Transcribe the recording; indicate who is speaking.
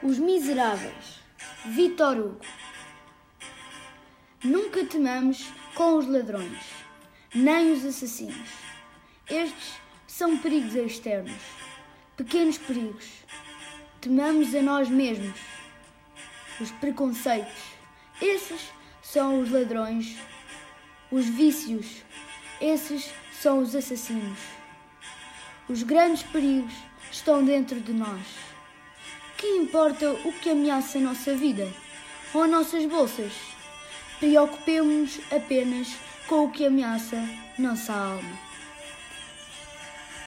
Speaker 1: Os Miseráveis, Vitor Hugo. Nunca temamos com os ladrões, nem os assassinos. Estes são perigos externos, pequenos perigos. Temamos a nós mesmos. Os preconceitos, esses são os ladrões. Os vícios, esses são os assassinos. Os grandes perigos estão dentro de nós. Que importa o que ameaça a nossa vida ou nossas bolsas? Preocupemos-nos apenas com o que ameaça nossa alma.